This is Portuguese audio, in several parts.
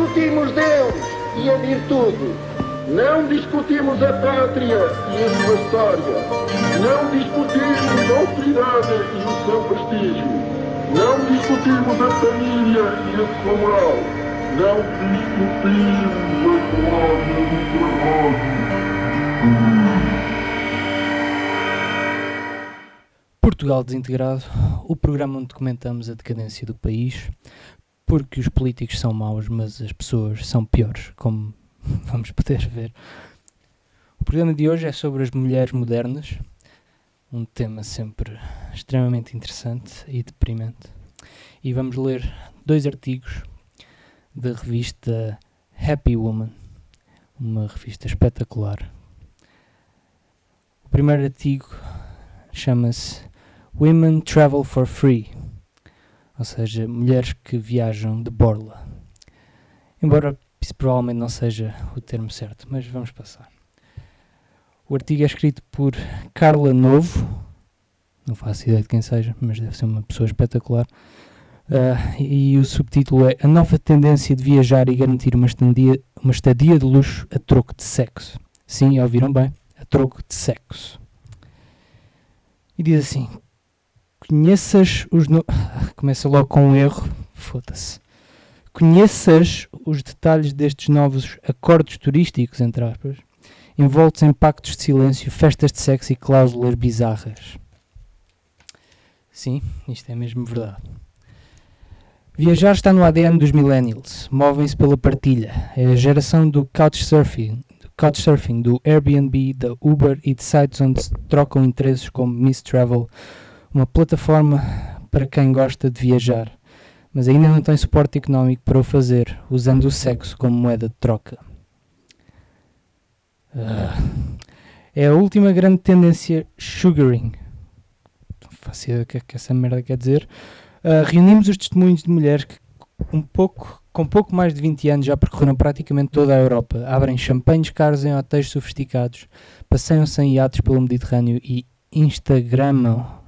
discutimos Deus e a virtude. Não discutimos a pátria e a sua história. Não discutimos a autoridade e o seu prestígio. Não discutimos a família e a sua moral. Não discutimos a glória do trabalho. Portugal Desintegrado, o programa onde documentamos a decadência do país, porque os políticos são maus, mas as pessoas são piores, como vamos poder ver. O programa de hoje é sobre as mulheres modernas, um tema sempre extremamente interessante e deprimente. E vamos ler dois artigos da revista Happy Woman, uma revista espetacular. O primeiro artigo chama-se Women Travel for Free, ou seja, mulheres que viajam de borla. Embora isso provavelmente não seja o termo certo, mas vamos passar. O artigo é escrito por Carla Novo, não faço ideia de quem seja, mas deve ser uma pessoa espetacular. Uh, e o subtítulo é A nova tendência de viajar e garantir uma estadia, uma estadia de luxo a troco de sexo. Sim, ouviram bem? A troco de sexo. E diz assim: Conheças os. No... Começa logo com um erro, foda-se. Conheças os detalhes destes novos acordos turísticos, entre aspas, envoltos em pactos de silêncio, festas de sexo e cláusulas bizarras. Sim, isto é mesmo verdade. Viajar está no ADN dos millennials, movem-se pela partilha. É a geração do couchsurfing, do couchsurfing, do Airbnb, da Uber e de sites onde se trocam interesses como Miss Travel, uma plataforma para quem gosta de viajar, mas ainda não tem suporte económico para o fazer, usando o sexo como moeda de troca. Uh, é a última grande tendência sugaring. Ideia o que é que essa merda quer dizer. Uh, reunimos os testemunhos de mulheres que, um pouco, com pouco mais de 20 anos, já percorreram praticamente toda a Europa, abrem champanhes caros em hotéis sofisticados, passeiam-se em iates pelo Mediterrâneo e Instagramam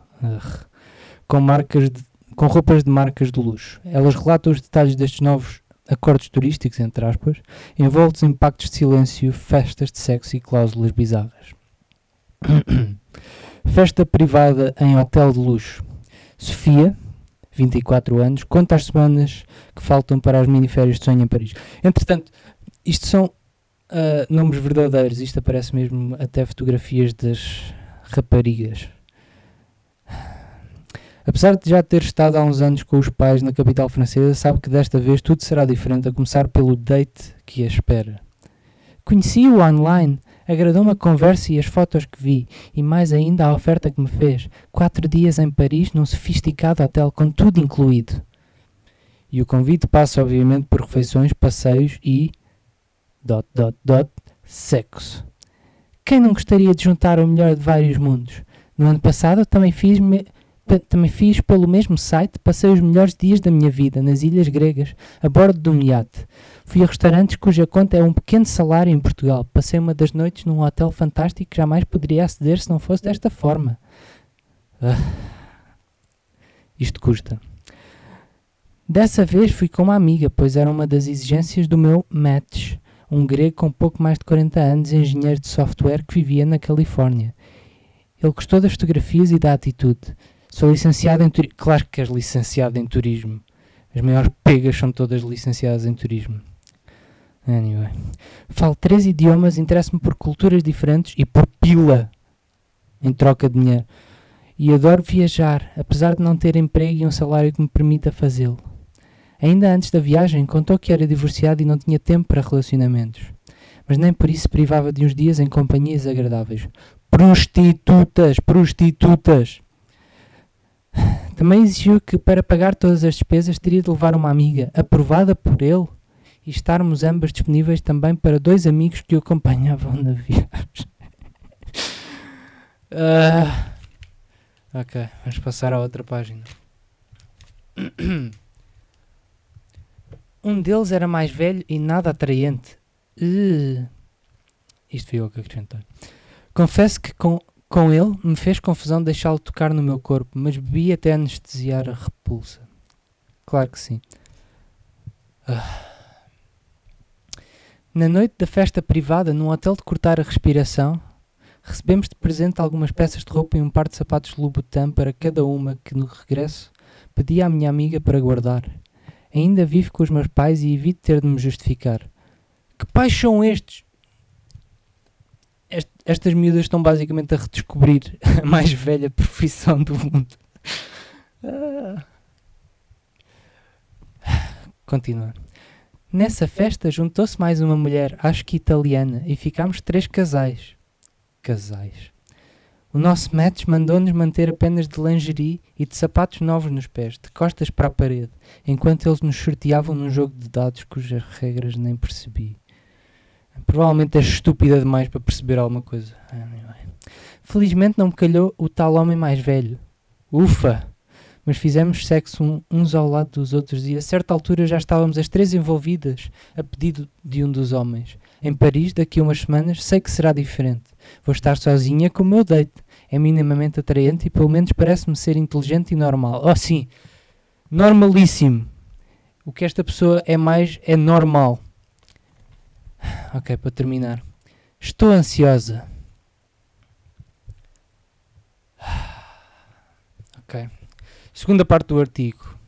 com, marcas de, com roupas de marcas de luxo. Elas relatam os detalhes destes novos acordos turísticos, entre aspas, envoltos em pactos de silêncio, festas de sexo e cláusulas bizarras. Festa privada em hotel de luxo. Sofia, 24 anos, conta as semanas que faltam para as miniférias de sonho em Paris. Entretanto, isto são uh, nomes verdadeiros, isto aparece mesmo até fotografias das raparigas. Apesar de já ter estado há uns anos com os pais na capital francesa, sabe que desta vez tudo será diferente, a começar pelo date que a espera. Conheci-o online, agradou-me a conversa e as fotos que vi, e mais ainda a oferta que me fez. Quatro dias em Paris, num sofisticado hotel com tudo incluído. E o convite passa, obviamente, por refeições, passeios e. dot, dot, dot, sexo. Quem não gostaria de juntar o melhor de vários mundos? No ano passado também fiz. Me também fiz pelo mesmo site, passei os melhores dias da minha vida nas ilhas gregas, a bordo de um iate. Fui a restaurantes cuja conta é um pequeno salário em Portugal. Passei uma das noites num hotel fantástico que jamais poderia aceder se não fosse desta forma. Ah, isto custa. Dessa vez fui com uma amiga, pois era uma das exigências do meu match, um grego com pouco mais de 40 anos, engenheiro de software que vivia na Califórnia. Ele gostou das fotografias e da atitude. Sou licenciado em turismo. Claro que és licenciado em turismo. As maiores pegas são todas licenciadas em turismo. Anyway. Falo três idiomas, interesso-me por culturas diferentes e por pila em troca de dinheiro. E adoro viajar, apesar de não ter emprego e um salário que me permita fazê-lo. Ainda antes da viagem, contou que era divorciado e não tinha tempo para relacionamentos. Mas nem por isso privava de uns dias em companhias agradáveis. Prostitutas! Prostitutas! Também exigiu que, para pagar todas as despesas, teria de levar uma amiga, aprovada por ele, e estarmos ambas disponíveis também para dois amigos que o acompanhavam na viagem. uh, ok, vamos passar à outra página. Um deles era mais velho e nada atraente. Uh, isto foi eu que acrescentei. Confesso que com com ele, me fez confusão deixá-lo tocar no meu corpo, mas bebi até anestesiar a repulsa. Claro que sim. Ah. Na noite da festa privada, num hotel de cortar a respiração, recebemos de presente algumas peças de roupa e um par de sapatos Louboutin para cada uma que, no regresso, pedi à minha amiga para guardar. Ainda vivo com os meus pais e evito ter de me justificar. Que pais são estes? Est estas miúdas estão basicamente a redescobrir a mais velha profissão do mundo. Ah. Continua. Nessa festa juntou-se mais uma mulher, acho que italiana, e ficámos três casais. Casais. O nosso match mandou-nos manter apenas de lingerie e de sapatos novos nos pés, de costas para a parede, enquanto eles nos sorteavam num jogo de dados cujas regras nem percebi. Provavelmente é estúpida demais para perceber alguma coisa. Felizmente não me calhou o tal homem mais velho. Ufa! mas fizemos sexo uns ao lado dos outros e a certa altura já estávamos as três envolvidas, a pedido de um dos homens. Em Paris, daqui a umas semanas, sei que será diferente. Vou estar sozinha com o meu date. É minimamente atraente e pelo menos parece-me ser inteligente e normal. Oh sim, normalíssimo. O que esta pessoa é mais é normal. Ok, para terminar. Estou ansiosa. Ok. Segunda parte do artigo.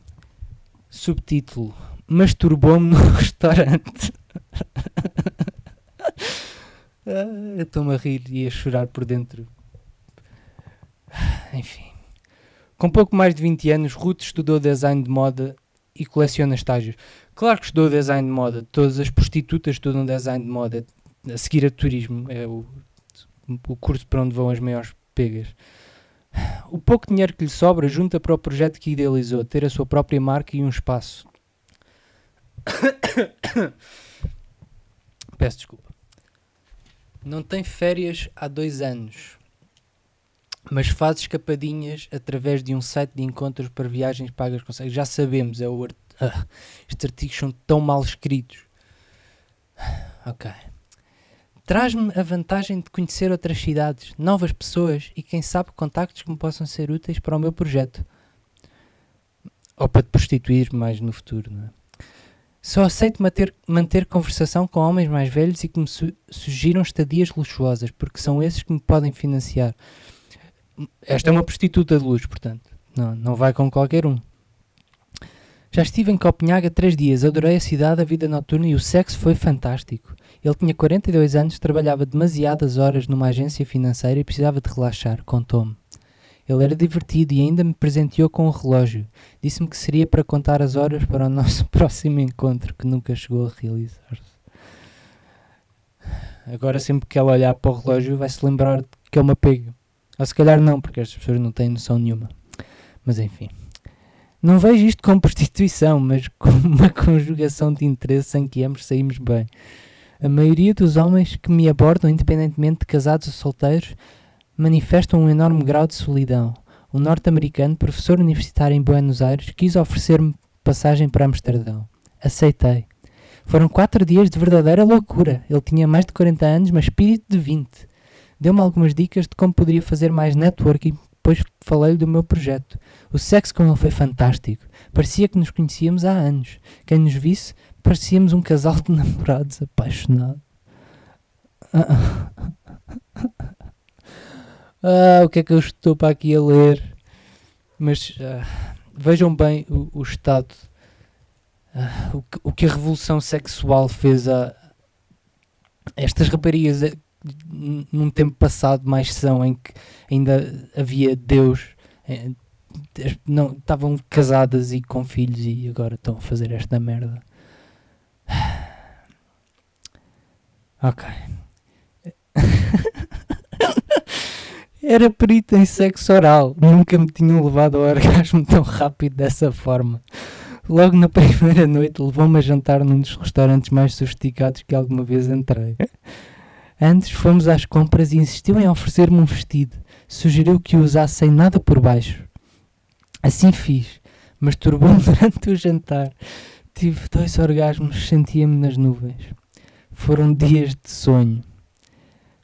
Subtítulo: Masturbou-me no restaurante. ah, Estou-me a rir e a chorar por dentro. Enfim. Com pouco mais de 20 anos, Ruth estudou design de moda e coleciona estágios. Claro que estudou design de moda. Todas as prostitutas estudam design de moda. A seguir a turismo é o, o curso para onde vão as maiores pegas. O pouco dinheiro que lhe sobra junta para o projeto que idealizou, ter a sua própria marca e um espaço. Peço desculpa. Não tem férias há dois anos, mas faz escapadinhas através de um site de encontros para viagens pagas com Já sabemos, é o. ah, estes artigos são tão mal escritos. Ok. Traz-me a vantagem de conhecer outras cidades, novas pessoas e quem sabe contactos que me possam ser úteis para o meu projeto. Ou para te prostituir mais no futuro, não é? Só aceito manter, manter conversação com homens mais velhos e que me su sugiram estadias luxuosas, porque são esses que me podem financiar. Esta é uma prostituta de luxo, portanto. Não, não vai com qualquer um. Já estive em Copenhaga três dias, adorei a cidade, a vida noturna e o sexo foi fantástico. Ele tinha 42 anos, trabalhava demasiadas horas numa agência financeira e precisava de relaxar, contou-me. Ele era divertido e ainda me presenteou com um relógio. Disse-me que seria para contar as horas para o nosso próximo encontro, que nunca chegou a realizar-se. Agora, sempre que ela olhar para o relógio, vai se lembrar que é uma pega. Ou se calhar não, porque as pessoas não têm noção nenhuma. Mas enfim. Não vejo isto como prostituição, mas como uma conjugação de interesse em que ambos saímos bem. A maioria dos homens que me abordam, independentemente de casados ou solteiros, manifestam um enorme grau de solidão. Um norte-americano, professor universitário em Buenos Aires, quis oferecer-me passagem para Amsterdão. Aceitei. Foram quatro dias de verdadeira loucura. Ele tinha mais de 40 anos, mas espírito de 20. Deu-me algumas dicas de como poderia fazer mais networking depois falei-lhe do meu projeto. O sexo com ele foi fantástico. Parecia que nos conhecíamos há anos. Quem nos visse, parecíamos um casal de namorados apaixonados. Ah, o que é que eu estou para aqui a ler? Mas ah, vejam bem o, o estado, ah, o, que, o que a revolução sexual fez a estas raparigas num tempo passado mais são em que ainda havia Deus é, não estavam casadas e com filhos e agora estão a fazer esta merda. Ok. Era perito em sexo oral. Nunca me tinham levado ao orgasmo tão rápido dessa forma. Logo na primeira noite levou-me a jantar num dos restaurantes mais sofisticados que alguma vez entrei Antes fomos às compras e insistiu em oferecer-me um vestido. Sugeriu que o usasse sem nada por baixo. Assim fiz. Masturbou-me durante o jantar. Tive dois orgasmos, sentia-me nas nuvens. Foram dias de sonho.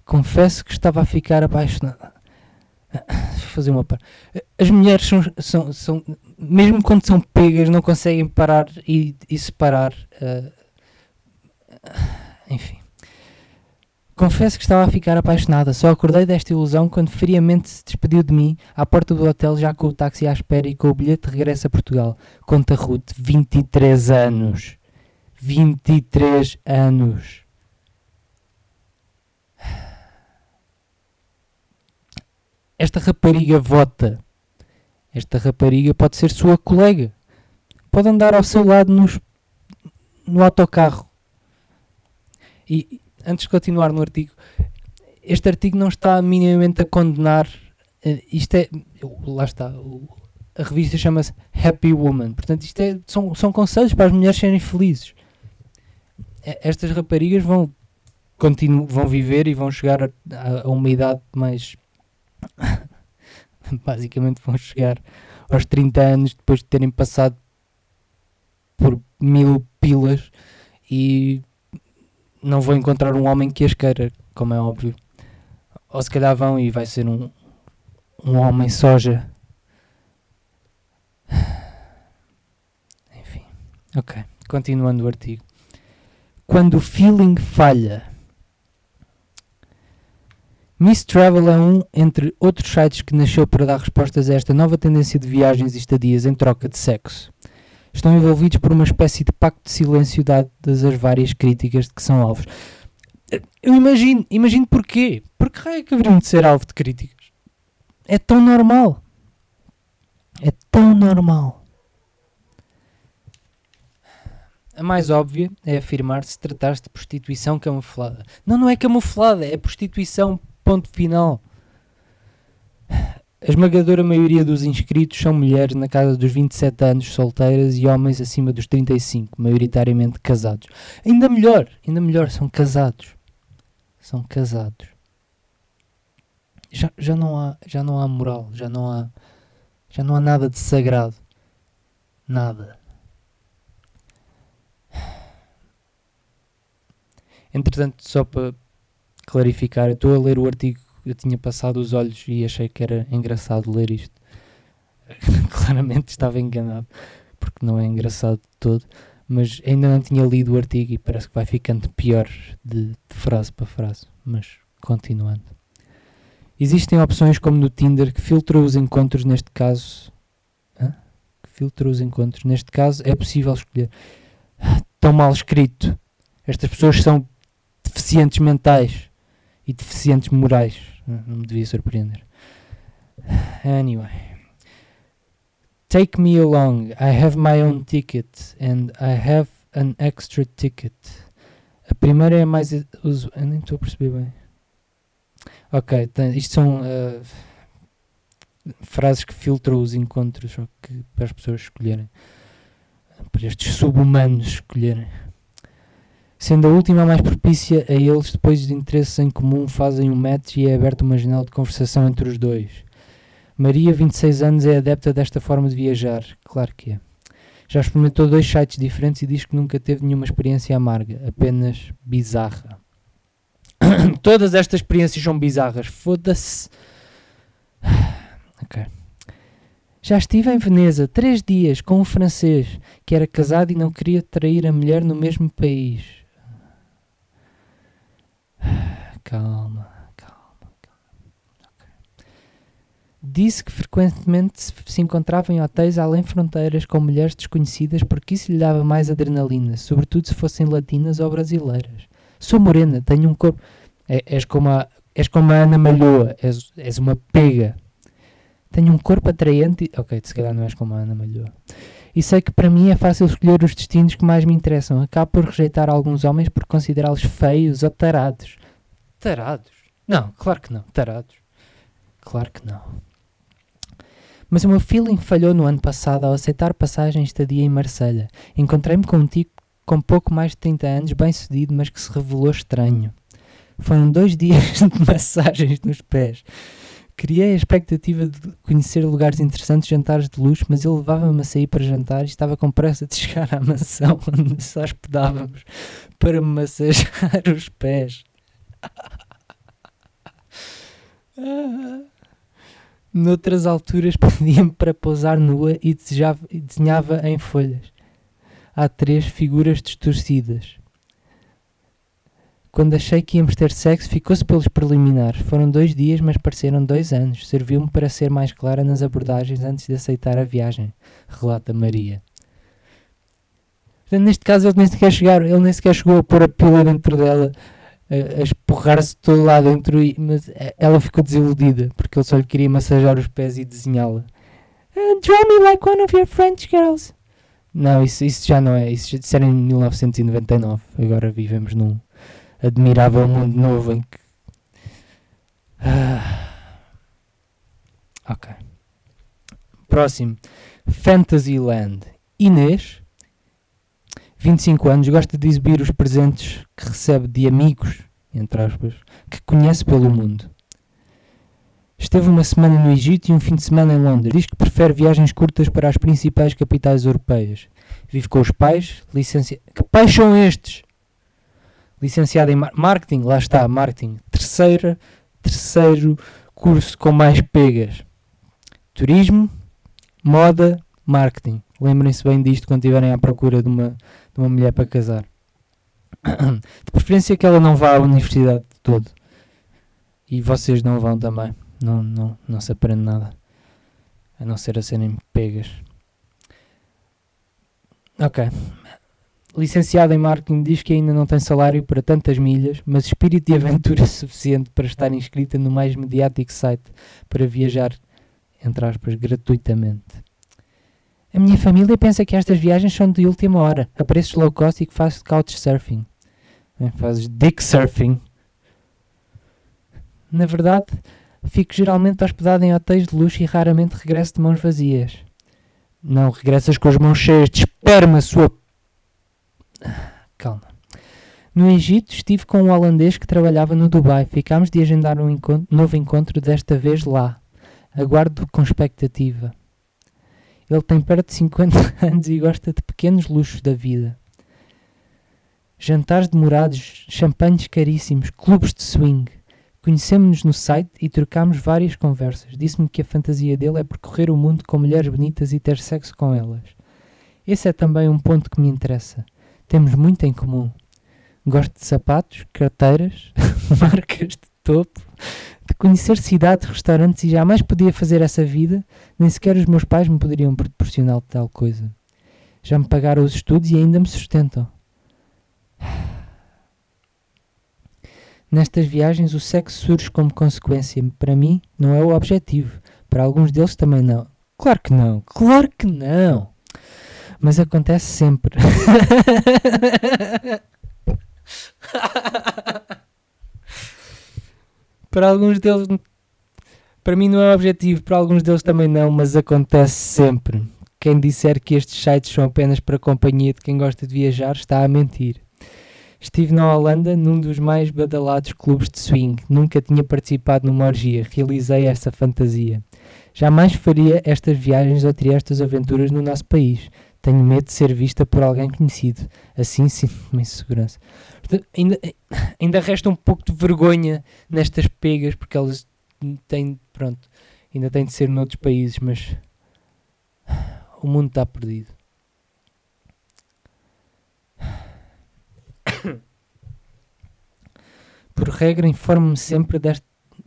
Confesso que estava a ficar apaixonada. Vou fazer uma parte. As mulheres são, são, são, mesmo quando são pegas, não conseguem parar e, e separar. Uh, Enfim. Confesso que estava a ficar apaixonada. Só acordei desta ilusão quando friamente se despediu de mim à porta do hotel, já com o táxi à espera e com o bilhete de regresso a Portugal. Conta Ruth, 23 anos. 23 anos. Esta rapariga vota. Esta rapariga pode ser sua colega. Pode andar ao seu lado nos, no autocarro. E antes de continuar no artigo, este artigo não está minimamente a condenar. eh, Isto é. Lá está. A revista chama-se Happy Woman. Portanto, isto é, são, são conselhos para as mulheres serem felizes. Estas raparigas vão, continu, vão viver e vão chegar a- a uma idade mais. Basicamente, vão chegar aos 30 anos depois de terem passado por mil pilas e não vou encontrar um homem que as queira, como é óbvio. Ou se calhar vão e vai ser um, um homem soja. Enfim, ok. Continuando o artigo. Quando o feeling falha. Miss Travel é um, entre outros sites que nasceu para dar respostas a esta nova tendência de viagens e estadias em troca de sexo estão envolvidos por uma espécie de pacto de silêncio dadas as várias críticas de que são alvos. Eu imagino, imagino porquê. Porque raio é que haveriam de ser alvo de críticas? É tão normal. É tão normal. A mais óbvia é afirmar-se tratar-se de prostituição camuflada. Não, não é camuflada, é prostituição, ponto final. A esmagadora maioria dos inscritos são mulheres na casa dos 27 anos, solteiras e homens acima dos 35, maioritariamente casados. Ainda melhor, ainda melhor, são casados. São casados. Já, já, não há, já não há moral, já não há, já não há nada de sagrado. Nada. Entretanto, só para clarificar, estou a ler o artigo eu tinha passado os olhos e achei que era engraçado ler isto. Claramente estava enganado, porque não é engraçado de todo, mas ainda não tinha lido o artigo e parece que vai ficando pior de, de frase para frase. Mas continuando. Existem opções como no Tinder que filtram os encontros, neste caso. Hã? Que filtra os encontros. Neste caso é possível escolher. Tão mal escrito. Estas pessoas são deficientes mentais e deficientes morais. Não me devia surpreender. Anyway. Take me along. I have my own ticket and I have an extra ticket. A primeira é mais. Uso, eu nem estou a perceber bem. Ok, isto são uh, frases que filtram os encontros que para as pessoas escolherem. Para estes sub-humanos escolherem sendo a última mais propícia a eles, depois de interesses em comum, fazem um match e é aberta uma janela de conversação entre os dois. Maria, 26 anos, é adepta desta forma de viajar. Claro que é. Já experimentou dois sites diferentes e diz que nunca teve nenhuma experiência amarga, apenas bizarra. Todas estas experiências são bizarras. Foda-se. Ok. Já estive em Veneza três dias com um francês que era casado e não queria trair a mulher no mesmo país. Calma, calma, calma. Okay. Disse que frequentemente se, encontrava em hotéis além fronteiras com mulheres desconhecidas porque isso lhe dava mais adrenalina, sobretudo se fossem latinas ou brasileiras. Sou morena, tenho um corpo. É, és, como a, és como a Ana Malhoa, és, és uma pega. Tenho um corpo atraente. E... Ok, se calhar não és como a Ana Malhoa. E sei que para mim é fácil escolher os destinos que mais me interessam. Acabo por rejeitar alguns homens por considerá-los feios ou tarados. Tarados? Não, claro que não. Tarados. Claro que não. Mas o meu feeling falhou no ano passado ao aceitar passagem estadia em Marselha. Encontrei-me com um tipo com pouco mais de 30 anos, bem sucedido, mas que se revelou estranho. Foram dois dias de massagens nos pés. Criei a expectativa de conhecer lugares interessantes, jantares de luxo, mas ele levava-me a sair para jantar e estava com pressa de chegar à mansão onde nos hospedávamos para me massagear os pés. Noutras alturas pedia-me para pousar nua e, desejava, e desenhava em folhas. Há três figuras distorcidas. Quando achei que íamos ter sexo, ficou-se pelos preliminares. Foram dois dias, mas pareceram dois anos. Serviu-me para ser mais clara nas abordagens antes de aceitar a viagem, relata Maria. Portanto, neste caso, ele nem sequer, ele nem sequer chegou a pôr a pila dentro dela, a, a espurrar-se todo lá dentro, e, mas ela ficou desiludida, porque ele só lhe queria massajar os pés e desenhá-la. Uh, draw me like one of your French girls. Não, isso, isso já não é. Isso, isso era em 1999. Agora vivemos num admirável mundo novo em que. Ah. Ok. Próximo. Fantasyland. Inês, 25 anos, gosta de exibir os presentes que recebe de amigos, entre aspas, que conhece pelo mundo. Esteve uma semana no Egito e um fim de semana em Londres. Diz que prefere viagens curtas para as principais capitais europeias. Vive com os pais, licencia... Que pais são estes? Licenciada em mar marketing, lá está, marketing. Terceira, terceiro curso com mais pegas. Turismo, moda, marketing. Lembrem-se bem disto quando estiverem à procura de uma, de uma mulher para casar. De preferência que ela não vá à universidade de todo. E vocês não vão também. Não, não, não se aprende nada. A não ser a serem pegas. Ok. Licenciada em marketing diz que ainda não tem salário para tantas milhas, mas espírito de aventura suficiente para estar inscrita no mais mediático site para viajar, entre aspas, gratuitamente. A minha família pensa que estas viagens são de última hora, a preços low cost e que faço couchsurfing. Fazes dick surfing. Na verdade, fico geralmente hospedado em hotéis de luxo e raramente regresso de mãos vazias. Não regressas com as mãos cheias de esperma, sua. No Egito estive com um holandês que trabalhava no Dubai. Ficámos de agendar um encontro, novo encontro desta vez lá. Aguardo com expectativa. Ele tem perto de 50 anos e gosta de pequenos luxos da vida. Jantares demorados, champanhes caríssimos, clubes de swing. Conhecemos-nos no site e trocámos várias conversas. Disse-me que a fantasia dele é percorrer o mundo com mulheres bonitas e ter sexo com elas. Esse é também um ponto que me interessa. Temos muito em comum. Gosto de sapatos, carteiras, marcas de topo, de conhecer cidades, restaurantes e jamais podia fazer essa vida, nem sequer os meus pais me poderiam proporcionar tal coisa. Já me pagaram os estudos e ainda me sustentam. Nestas viagens, o sexo surge como consequência. Para mim, não é o objetivo. Para alguns deles também não. Claro que não. Claro que não mas acontece sempre. para alguns deles, para mim não é objetivo, para alguns deles também não, mas acontece sempre. Quem disser que estes sites são apenas para companhia de quem gosta de viajar está a mentir. Estive na Holanda num dos mais badalados clubes de swing. Nunca tinha participado numa orgia. Realizei essa fantasia. Jamais faria estas viagens ou teria estas aventuras no nosso país. Tenho medo de ser vista por alguém conhecido. Assim sinto-me insegurança. ainda, ainda resta um pouco de vergonha nestas pegas, porque elas têm, pronto, ainda têm de ser noutros países, mas o mundo está perdido. Por regra, informo-me sempre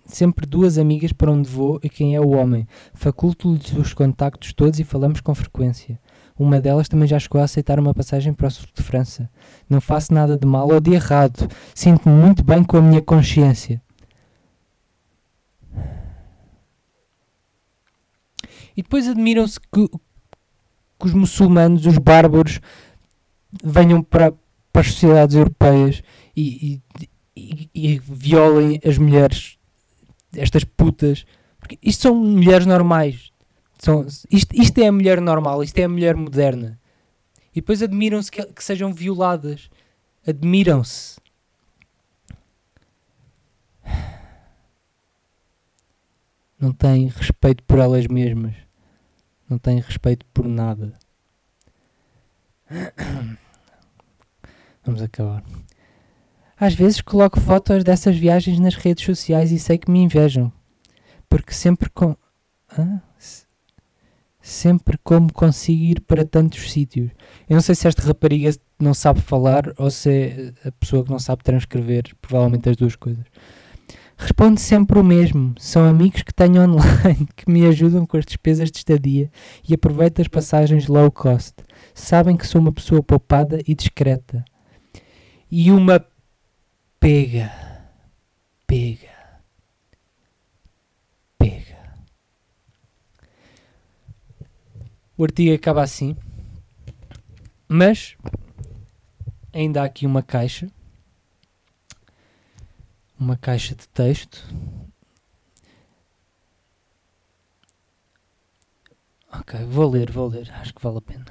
sempre duas amigas para onde vou e quem é o homem. Faculto-lhes os contactos todos e falamos com frequência. Uma delas também já chegou a aceitar uma passagem para o sul de França. Não faço nada de mal ou de errado. Sinto-me muito bem com a minha consciência. E depois admiram-se que, que, os muçulmanos, os bárbaros, venham para, para as sociedades europeias e, e, e, e violem as mulheres, estas putas. Porque isto são mulheres normais. São, isto, isto é a mulher normal, isto é a mulher moderna. E depois admiram-se que, que sejam violadas. Admiram-se. Não têm respeito por elas mesmas. Não têm respeito por nada. Vamos acabar. Às vezes coloco fotos dessas viagens nas redes sociais e sei que me invejam. Porque sempre com. Ah? Sempre como consigo ir para tantos sítios. Eu não sei se esta rapariga não sabe falar ou se é a pessoa que não sabe transcrever, provavelmente as duas coisas. Responde sempre o mesmo. São amigos que tenho online que me ajudam com as despesas de estadia e aproveito as passagens low cost. Sabem que sou uma pessoa poupada e discreta. E uma. Pega. Pega. O artigo acaba assim. Mas ainda há aqui uma caixa uma caixa de texto. Ok, vou ler, vou ler, acho que vale a pena.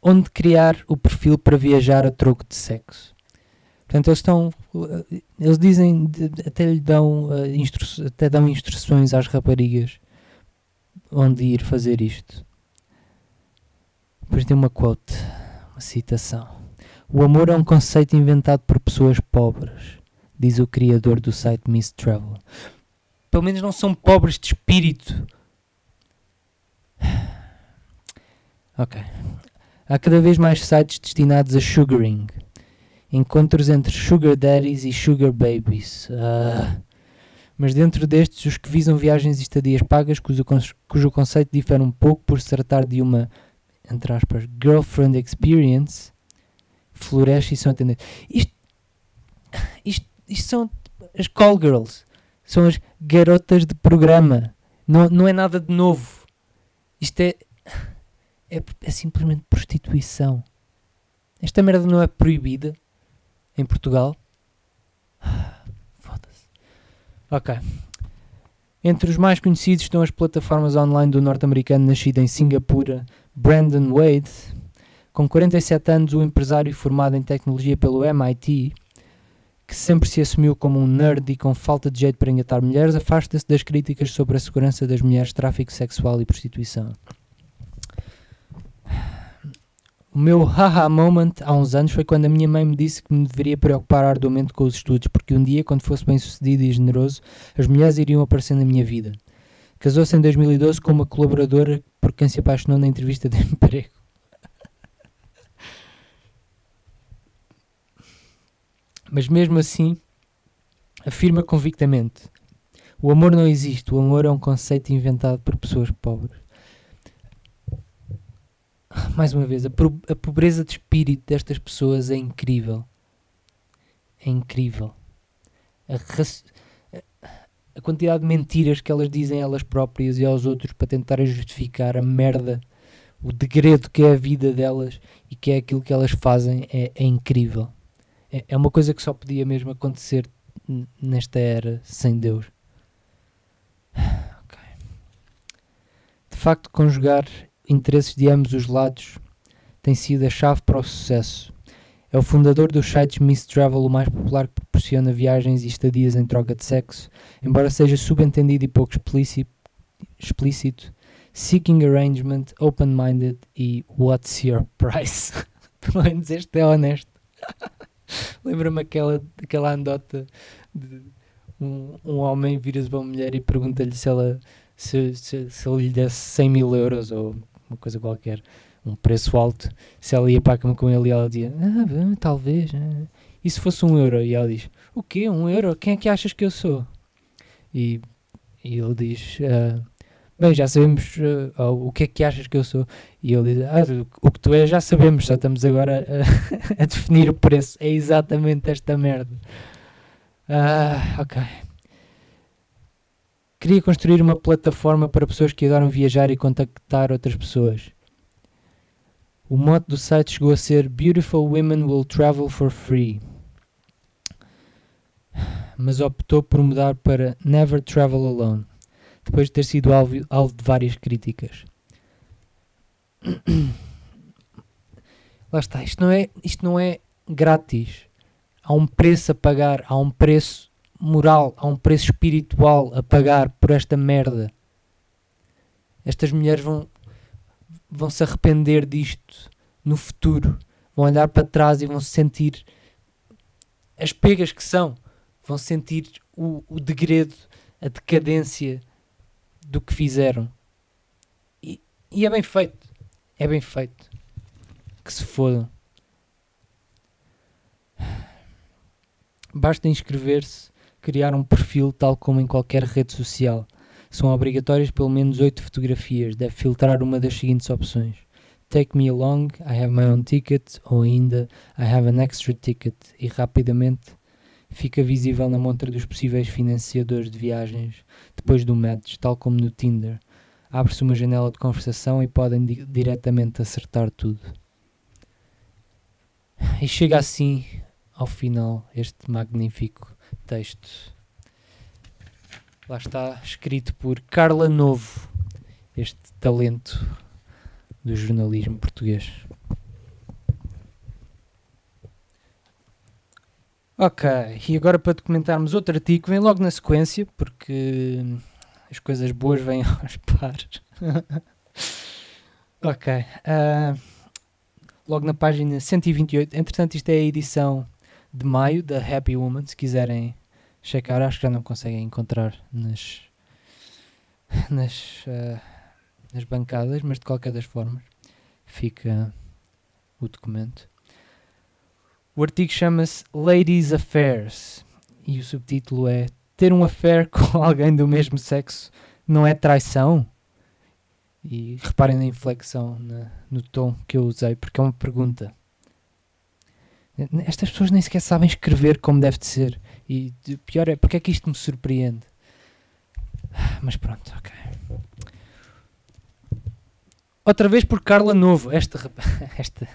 Onde criar o perfil para viajar a troco de sexo. Portanto, eles estão. Eles dizem, até lhe dão, instru até dão instruções às raparigas onde ir fazer isto. Depois tem uma quote, uma citação. O amor é um conceito inventado por pessoas pobres diz o criador do site Miss Travel. Pelo menos não são pobres de espírito. Ok. Há cada vez mais sites destinados a sugaring. Encontros entre sugar daddies e sugar babies. Uh, mas dentro destes, os que visam viagens e estadias pagas, cujo, cujo conceito difere um pouco por se tratar de uma, entre aspas, girlfriend experience, floresce e são atendentes. Isto, isto isto são as call girls, são as garotas de programa. Não, não é nada de novo. Isto é, é, é simplesmente prostituição. Esta merda não é proibida em Portugal. Foda-se. Ok. Entre os mais conhecidos estão as plataformas online do norte-americano nascido em Singapura, Brandon Wade. Com 47 anos, o empresário formado em tecnologia pelo MIT que sempre se assumiu como um nerd e com falta de jeito para engatar mulheres, afasta-se das críticas sobre a segurança das mulheres, tráfico sexual e prostituição. O meu haha moment há uns anos foi quando a minha mãe me disse que me deveria preocupar arduamente com os estudos, porque um dia, quando fosse bem sucedido e generoso, as mulheres iriam aparecer na minha vida. Casou-se em 2012 com uma colaboradora por quem se apaixonou na entrevista de emprego. mas mesmo assim afirma convictamente: o amor não existe, o amor é um conceito inventado por pessoas pobres. Mais uma vez, a, a pobreza de espírito destas pessoas é incrível. É incrível. A, a quantidade de mentiras que elas dizem a elas próprias e aos outros para tentarem justificar a merda, o degredo que é a vida delas e que é aquilo que elas fazem é, é incrível. É, é uma coisa que só podia mesmo acontecer nesta era sem Deus. Okay. De facto, conjugar interesses de ambos os lados tem sido a chave para o sucesso. É o fundador dos sites Miss Travel, o mais popular que proporciona viagens e estadias em troca de sexo, embora seja subentendido e pouco explícito, Seeking Arrangement, Open-Minded e What's Your Price? Pelo menos este é honesto. Lembra-me aquela, aquela andota de um, um homem vira-se para uma mulher e pergunta-lhe se ela se, se, se ele lhe desse 100 mil euros ou uma coisa qualquer, um preço alto, se ela ia para a cama com ele e ela dizia, ah, talvez. Ah. E se fosse um euro? E ela diz, o quê? Um euro? Quem é que achas que eu sou? E, e ele diz, ah, bem, já sabemos uh, o que é que achas que eu sou. E ele diz, ah, o que tu és já sabemos, só estamos agora a, a definir o preço. É exatamente esta merda. Ah, ok. Queria construir uma plataforma para pessoas que adoram viajar e contactar outras pessoas. O mote do site chegou a ser Beautiful Women Will Travel for Free. Mas optou por mudar para Never Travel Alone depois de ter sido alvo, alvo de várias críticas. Lá está, isto não, é, isto não é grátis. Há um preço a pagar, há um preço moral, há um preço espiritual a pagar por esta merda. Estas mulheres vão, vão se arrepender disto no futuro, vão olhar para trás e vão sentir as pegas que são, vão sentir o, o degredo, a decadência do que fizeram. E, e é bem feito, é bem feito. Que se fodam. Basta inscrever-se, criar um perfil tal como em qualquer rede social. São obrigatórias pelo menos 8 fotografias. Deve filtrar uma das seguintes opções: Take me along, I have my own ticket, ou ainda I have an extra ticket, e rapidamente fica visível na montra dos possíveis financiadores de viagens depois do match, tal como no Tinder. Abre-se uma janela de conversação e podem di diretamente acertar tudo. E chega assim ao final este magnífico texto. Lá está escrito por Carla Novo, este talento do jornalismo português. Ok, e agora para documentarmos outro artigo, vem logo na sequência, porque as coisas boas vêm aos pares. ok, uh, logo na página 128, entretanto isto é a edição de maio da Happy Woman, se quiserem checar, acho que já não conseguem encontrar nas, nas, uh, nas bancadas, mas de qualquer das formas fica o documento. O artigo chama-se Ladies Affairs e o subtítulo é Ter um affair com alguém do mesmo sexo não é traição? E reparem na inflexão, na, no tom que eu usei, porque é uma pergunta. Estas pessoas nem sequer sabem escrever como deve de ser. E pior é porque é que isto me surpreende. Mas pronto, ok. Outra vez por Carla Novo, esta, esta,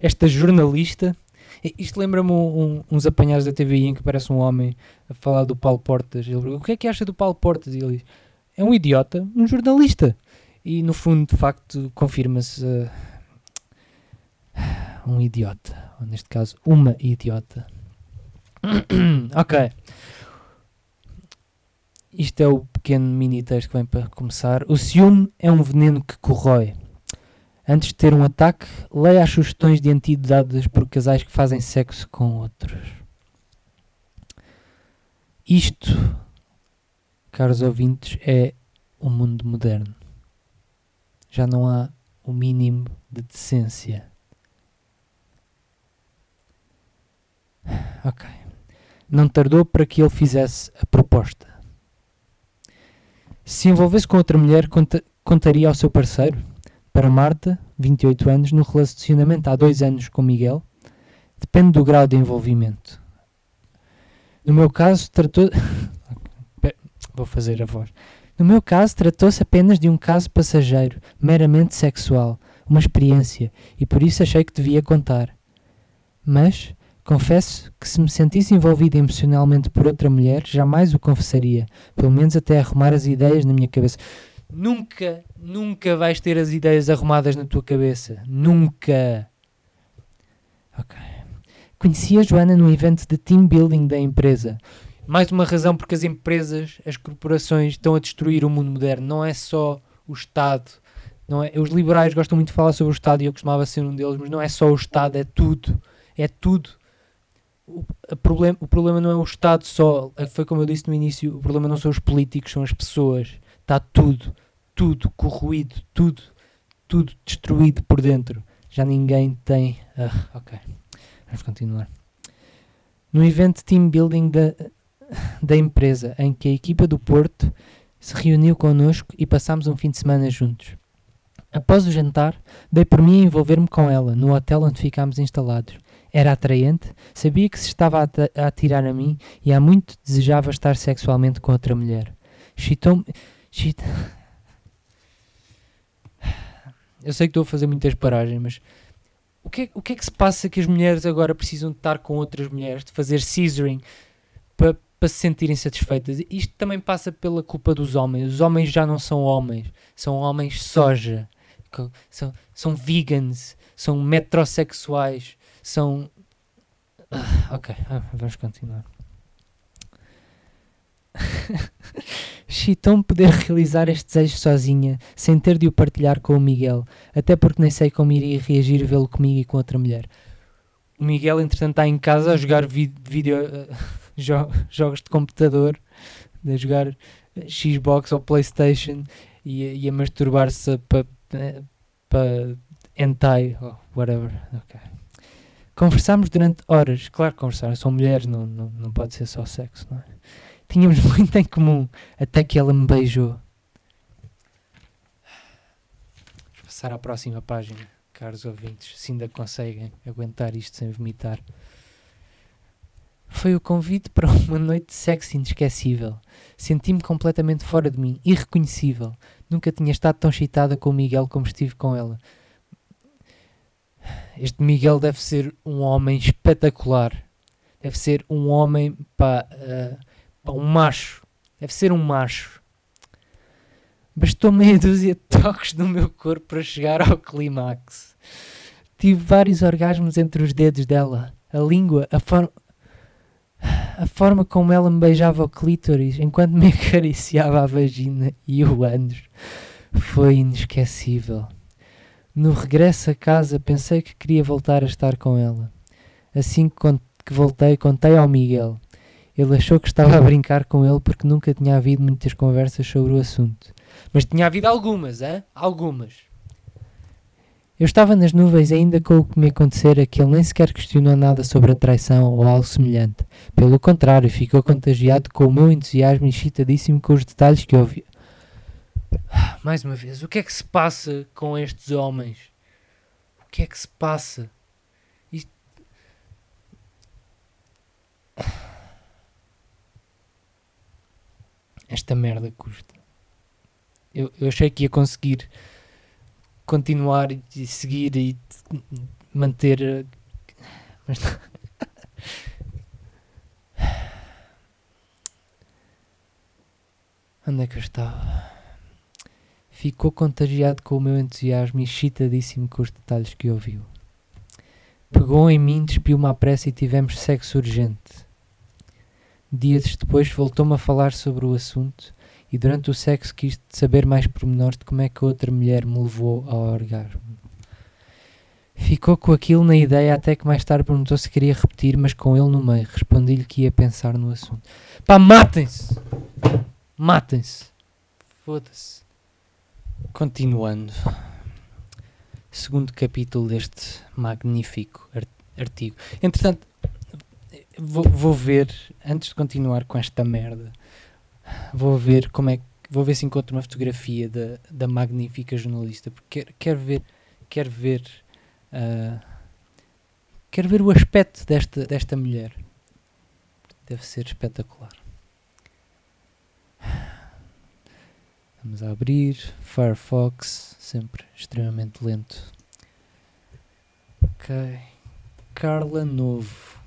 esta jornalista isto lembra-me um, uns apanhados da TVI em que aparece um homem a falar do Paulo Portas. Ele pergunta, o que é que acha do Paulo Portas? E ele diz, é um idiota, um jornalista. E no fundo, de facto, confirma-se uh, um idiota. Ou neste caso, uma idiota. ok. Isto é o pequeno mini texto que vem para começar. O ciúme é um veneno que corrói. Antes de ter um ataque, leia as sugestões de antídoto por casais que fazem sexo com outros. Isto, caros ouvintes, é o mundo moderno. Já não há o mínimo de decência. Ok. Não tardou para que ele fizesse a proposta. Se envolvesse com outra mulher, conta contaria ao seu parceiro? Para Marta, 28 anos, no relacionamento há dois anos com Miguel, depende do grau de envolvimento. No meu caso, tratou. Vou fazer a voz. No meu caso, tratou-se apenas de um caso passageiro, meramente sexual, uma experiência, e por isso achei que devia contar. Mas, confesso que se me sentisse envolvido emocionalmente por outra mulher, jamais o confessaria, pelo menos até arrumar as ideias na minha cabeça. Nunca, nunca vais ter as ideias arrumadas na tua cabeça. Nunca. Ok. Conheci a Joana no evento de team building da empresa. Mais uma razão porque as empresas, as corporações estão a destruir o mundo moderno. Não é só o Estado. Não é, os liberais gostam muito de falar sobre o Estado e eu costumava ser um deles, mas não é só o Estado, é tudo. É tudo. O, problema, o problema não é o Estado só. Foi como eu disse no início: o problema não são os políticos, são as pessoas. Está tudo tudo corroído, tudo, tudo destruído por dentro. Já ninguém tem. Ah, ok, vamos continuar. No evento team building da, da empresa, em que a equipa do Porto se reuniu connosco e passámos um fim de semana juntos. Após o jantar, dei por mim a envolver-me com ela, no hotel onde ficámos instalados. Era atraente, sabia que se estava a atirar a mim e há muito desejava estar sexualmente com outra mulher. Chitou-me. Eu sei que estou a fazer muitas paragens, mas o que, é, o que é que se passa que as mulheres agora precisam de estar com outras mulheres, de fazer scissoring para, para se sentirem satisfeitas? Isto também passa pela culpa dos homens. Os homens já não são homens, são homens soja, são, são vegans, são metrosexuais, são. Ah, ok, ah, vamos continuar. Chitão poder realizar este desejo sozinha, sem ter de o partilhar com o Miguel, até porque nem sei como iria reagir vê-lo comigo e com outra mulher. O Miguel, entretanto, está em casa a jogar vídeo, jo jogos de computador, a jogar Xbox ou Playstation e, e a masturbar-se para pa, hentai ou whatever. Okay. Conversámos durante horas. Claro que conversaram, são mulheres, não, não, não pode ser só sexo, não é? Tínhamos muito em comum, até que ela me beijou. Vamos passar à próxima página, caros ouvintes, se ainda conseguem aguentar isto sem vomitar. Foi o convite para uma noite de sexo inesquecível. Senti-me completamente fora de mim, irreconhecível. Nunca tinha estado tão excitada com o Miguel como estive com ela. Este Miguel deve ser um homem espetacular. Deve ser um homem para uh, um macho. Deve ser um macho. Bastou meia dúzia de toques no meu corpo para chegar ao clímax. Tive vários orgasmos entre os dedos dela. A língua, a forma a forma como ela me beijava o clítoris enquanto me acariciava a vagina e o ânus foi inesquecível. No regresso a casa pensei que queria voltar a estar com ela. Assim que voltei, contei ao Miguel. Ele achou que estava a brincar com ele porque nunca tinha havido muitas conversas sobre o assunto. Mas tinha havido algumas, hein? Algumas. Eu estava nas nuvens ainda com o que me acontecera que ele nem sequer questionou nada sobre a traição ou algo semelhante. Pelo contrário, ficou contagiado com o meu entusiasmo e excitadíssimo com os detalhes que ouvi. Mais uma vez, o que é que se passa com estes homens? O que é que se passa? Isto... Esta merda custa. Eu, eu achei que ia conseguir continuar e seguir e manter. Mas Onde é que eu estava? Ficou contagiado com o meu entusiasmo e excitadíssimo com os detalhes que ouviu. Pegou em mim, despiu-me à pressa e tivemos sexo urgente. Dias depois voltou-me a falar sobre o assunto e durante o sexo quis saber mais pormenores de como é que outra mulher me levou ao orgasmo. Ficou com aquilo na ideia até que mais tarde perguntou se queria repetir, mas com ele no meio. Respondi-lhe que ia pensar no assunto. Pá, matem-se! Matem-se! Foda-se. Continuando. Segundo capítulo deste magnífico artigo. Entretanto, vou, vou ver, antes de continuar com esta merda, vou ver como é vou ver se encontro uma fotografia da, da magnífica jornalista porque quero, quero ver quero ver uh, quero ver o aspecto desta, desta mulher deve ser espetacular vamos abrir. Firefox sempre extremamente lento. Ok. Carla Novo.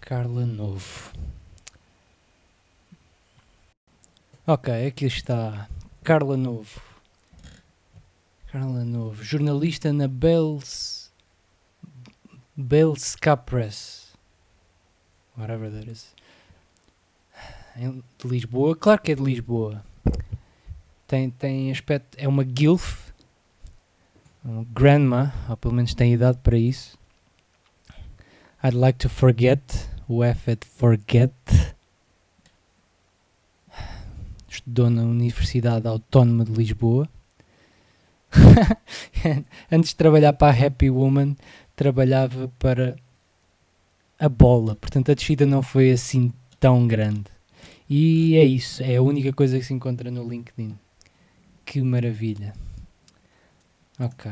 Carla Novo. Ok, aqui está. Carla Novo. Carla Novo, jornalista na Bells Belska Press. Whatever that is. De Lisboa, claro que é de Lisboa. Tem, tem aspecto, é uma gilf, uma grandma, ou pelo menos tem idade para isso. I'd like to forget, o F é de forget estudou na Universidade Autónoma de Lisboa. Antes de trabalhar para a Happy Woman, trabalhava para a bola. Portanto, a descida não foi assim tão grande. E é isso. É a única coisa que se encontra no LinkedIn. Que maravilha. Ok.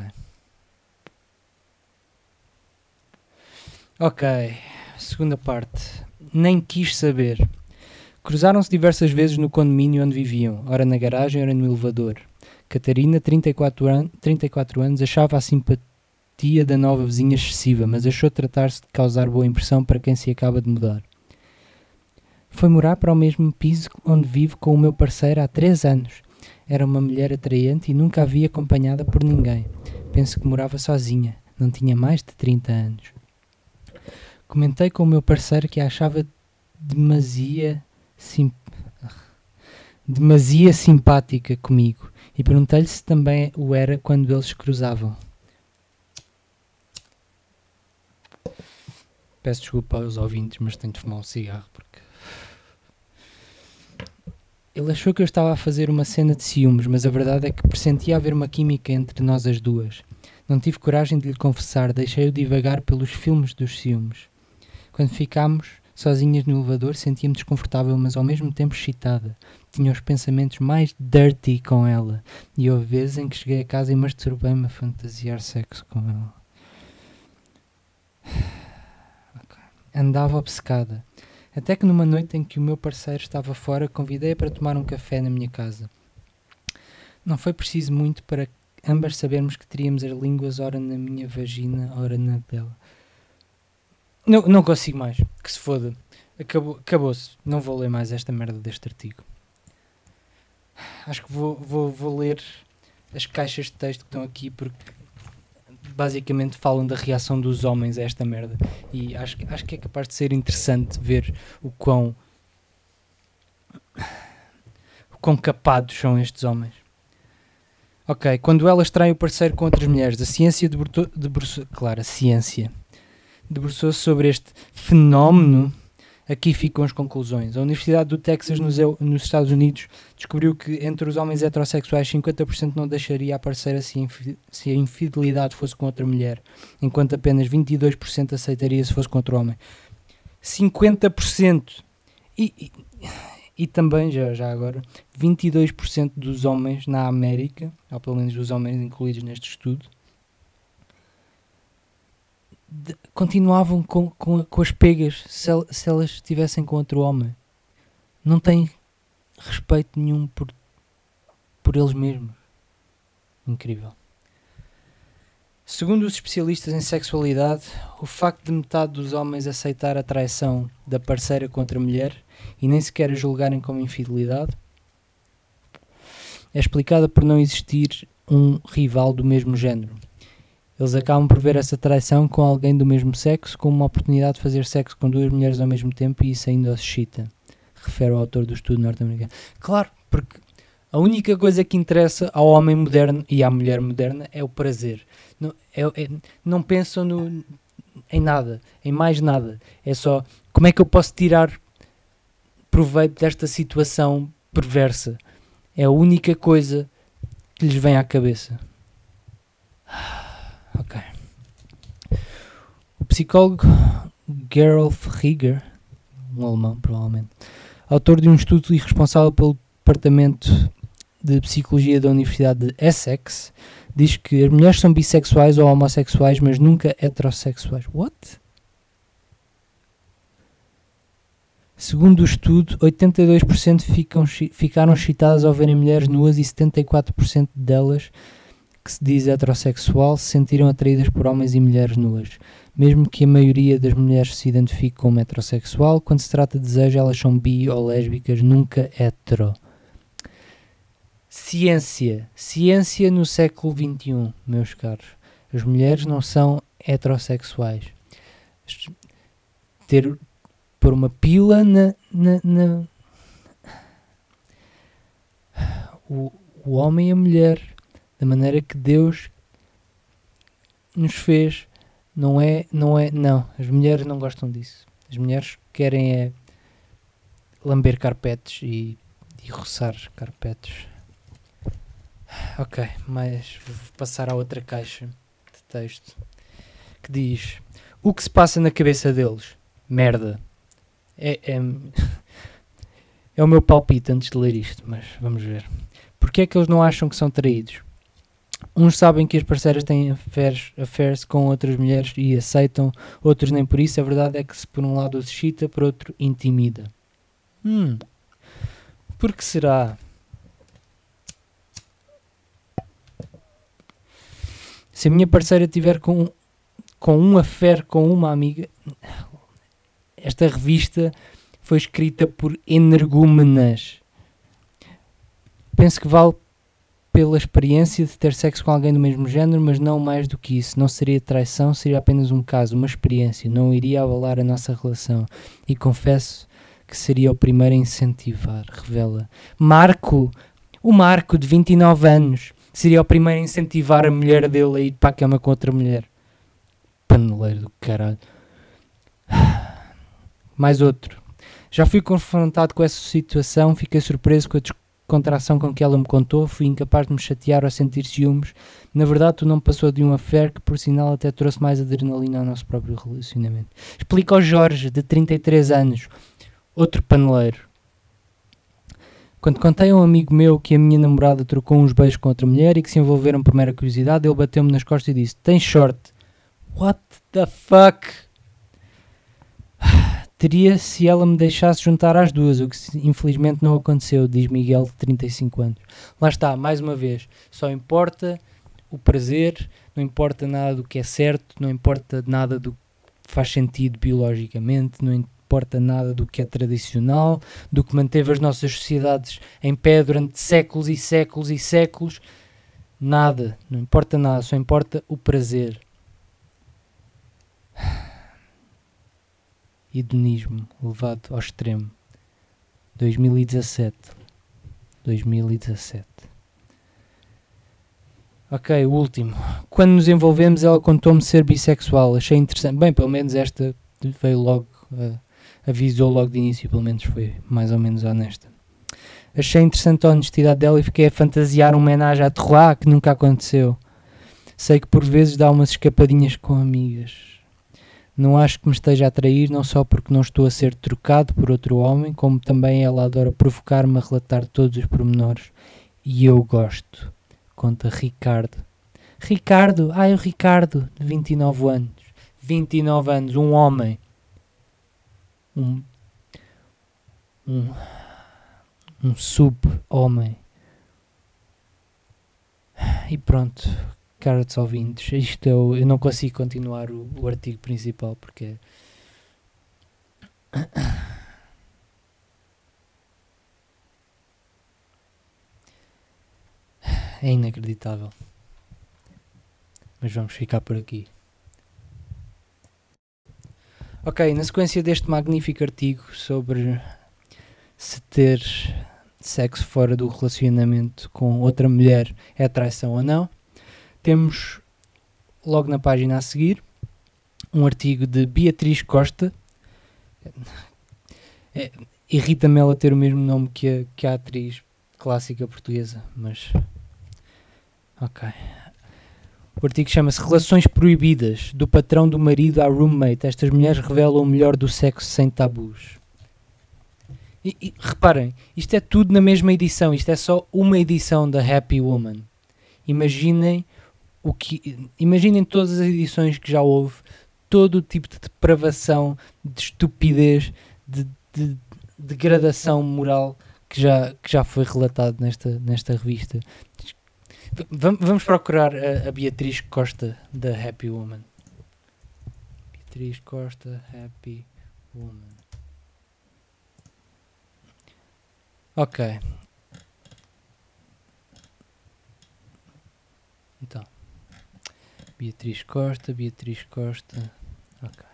Ok. Segunda parte. Nem quis saber. Cruzaram-se diversas vezes no condomínio onde viviam, ora na garagem, ora no elevador. Catarina, 34, an 34 anos, achava a simpatia da nova vizinha excessiva, mas achou tratar-se de causar boa impressão para quem se acaba de mudar. Foi morar para o mesmo piso onde vivo com o meu parceiro há três anos. Era uma mulher atraente e nunca havia acompanhada por ninguém. Penso que morava sozinha, não tinha mais de 30 anos. Comentei com o meu parceiro que a achava demasia sim, demasia simpática comigo e perguntei-lhe se também o era quando eles cruzavam. Peço desculpa aos ouvintes, mas tenho de fumar um cigarro porque. Ele achou que eu estava a fazer uma cena de ciúmes, mas a verdade é que pressentia haver uma química entre nós as duas. Não tive coragem de lhe confessar, deixei-o divagar pelos filmes dos ciúmes. Quando ficámos sozinhas no elevador, sentia-me desconfortável, mas ao mesmo tempo excitada. Tinha os pensamentos mais dirty com ela, e houve vezes em que cheguei a casa e masturbei-me a fantasiar sexo com ela. Andava obcecada. Até que numa noite em que o meu parceiro estava fora, convidei-a para tomar um café na minha casa. Não foi preciso muito para ambas sabermos que teríamos as línguas ora na minha vagina, ora na dela. Não, não consigo mais. Que se foda. Acabou, acabou-se. Não vou ler mais esta merda deste artigo. Acho que vou, vou, vou ler as caixas de texto que estão aqui porque basicamente falam da reação dos homens a esta merda. E acho, acho que é capaz de ser interessante ver o quão. o quão capados são estes homens. Ok, quando elas traem o parceiro com outras mulheres, a ciência debruçou. Claro, a ciência debruçou-se sobre este fenómeno. Aqui ficam as conclusões. A Universidade do Texas, nos, nos Estados Unidos, descobriu que entre os homens heterossexuais, 50% não deixaria a parceira se, se a infidelidade fosse com outra mulher, enquanto apenas 22% aceitaria se fosse com outro homem. 50%! E, e, e também, já, já agora, 22% dos homens na América, ou pelo menos dos homens incluídos neste estudo, de, continuavam com, com, com, as pegas se, se elas estivessem com outro homem. Não têm respeito nenhum por, por eles mesmos. Incrível. Segundo os especialistas em sexualidade, o facto de metade dos homens aceitar a traição da parceira contra a mulher e nem sequer a julgarem como infidelidade é explicada por não existir um rival do mesmo género. Eles acabam por ver essa traição com alguém do mesmo sexo como uma oportunidade de fazer sexo com duas mulheres ao mesmo tempo e isso ainda os excita, refere o autor do estudo norte-americano. Claro, porque a única coisa que interessa ao homem moderno e à mulher moderna é o prazer. Não, é, é, não pensam no, em nada, em mais nada. É só como é que eu posso tirar proveito desta situação perversa. É a única coisa que lhes vem à cabeça. O psicólogo Gerolf Rieger, um alemão provavelmente, autor de um estudo e responsável pelo departamento de psicologia da Universidade de Essex, diz que as mulheres são bissexuais ou homossexuais, mas nunca heterossexuais. What? Segundo o estudo, 82% ficam, ficaram excitadas ao verem mulheres nuas e 74% delas que se diz heterossexual se sentiram atraídas por homens e mulheres nuas. Mesmo que a maioria das mulheres se identifique como heterossexual, quando se trata de desejo, elas são bi ou lésbicas, nunca hetero. Ciência. Ciência no século XXI, meus caros. As mulheres não são heterossexuais. Ter por uma pila na, na, na o, o homem e a mulher da maneira que Deus nos fez. Não é, não é, não. As mulheres não gostam disso. As mulheres querem é lamber carpetes e, e roçar carpetes. Ok, mas vou passar à outra caixa de texto que diz: O que se passa na cabeça deles? Merda. É, é, é o meu palpite antes de ler isto, mas vamos ver. Porquê é que eles não acham que são traídos? Uns sabem que as parceiras têm affairs, affairs com outras mulheres e aceitam, outros nem por isso. A verdade é que se por um lado os excita, por outro intimida. Hum. Por que será? Se a minha parceira tiver com, com um affair com uma amiga, esta revista foi escrita por energúmenas. Penso que vale pela experiência de ter sexo com alguém do mesmo género, mas não mais do que isso. Não seria traição, seria apenas um caso, uma experiência. Não iria abalar a nossa relação. E confesso que seria o primeiro a incentivar, revela. Marco, o Marco de 29 anos, seria o primeiro a incentivar a mulher dele a ir para a cama com outra mulher. Paneleiro do caralho. Mais outro. Já fui confrontado com essa situação, fiquei surpreso com a contração com que ela me contou, fui incapaz de me chatear ou sentir ciúmes. Na verdade, tu não passou de um affair que, por sinal, até trouxe mais adrenalina ao nosso próprio relacionamento. Explica ao Jorge, de 33 anos, outro paneleiro. Quando contei a um amigo meu que a minha namorada trocou uns beijos com outra mulher e que se envolveram por mera curiosidade, ele bateu-me nas costas e disse: Tem short. What the fuck? Teria se ela me deixasse juntar às duas, o que infelizmente não aconteceu, diz Miguel, de 35 anos. Lá está, mais uma vez, só importa o prazer, não importa nada do que é certo, não importa nada do que faz sentido biologicamente, não importa nada do que é tradicional, do que manteve as nossas sociedades em pé durante séculos e séculos e séculos. Nada, não importa nada, só importa o prazer. Hedonismo levado ao extremo. 2017. 2017. Ok, o último. Quando nos envolvemos, ela contou-me ser bissexual. Achei interessante. Bem, pelo menos esta veio logo, uh, avisou logo de início, pelo menos foi mais ou menos honesta. Achei interessante a honestidade dela e fiquei a fantasiar um homenagem à Terroir que nunca aconteceu. Sei que por vezes dá umas escapadinhas com amigas. Não acho que me esteja a atrair, não só porque não estou a ser trocado por outro homem, como também ela adora provocar-me a relatar todos os pormenores. E eu gosto. Conta Ricardo. Ricardo, ai o Ricardo, de 29 anos. 29 anos, um homem. Um. Um. Um sub-homem. E pronto, caros ouvintes, isto é o, eu não consigo continuar o, o artigo principal porque é inacreditável. Mas vamos ficar por aqui. Ok, na sequência deste magnífico artigo sobre se ter sexo fora do relacionamento com outra mulher é traição ou não, temos logo na página a seguir um artigo de Beatriz Costa. É, Irrita-me ela ter o mesmo nome que a, que a atriz clássica portuguesa, mas. Ok. O artigo chama-se Relações Proibidas, do patrão do marido à roommate. Estas mulheres revelam o melhor do sexo sem tabus. E, e, reparem, isto é tudo na mesma edição, isto é só uma edição da Happy Woman. Imaginem o que imaginem todas as edições que já houve, todo o tipo de depravação, de estupidez, de, de degradação moral que já, que já foi relatado nesta, nesta revista. Vamos procurar a, a Beatriz Costa da Happy Woman. Beatriz Costa, Happy Woman. Ok. Então. Beatriz Costa, Beatriz Costa. Ok.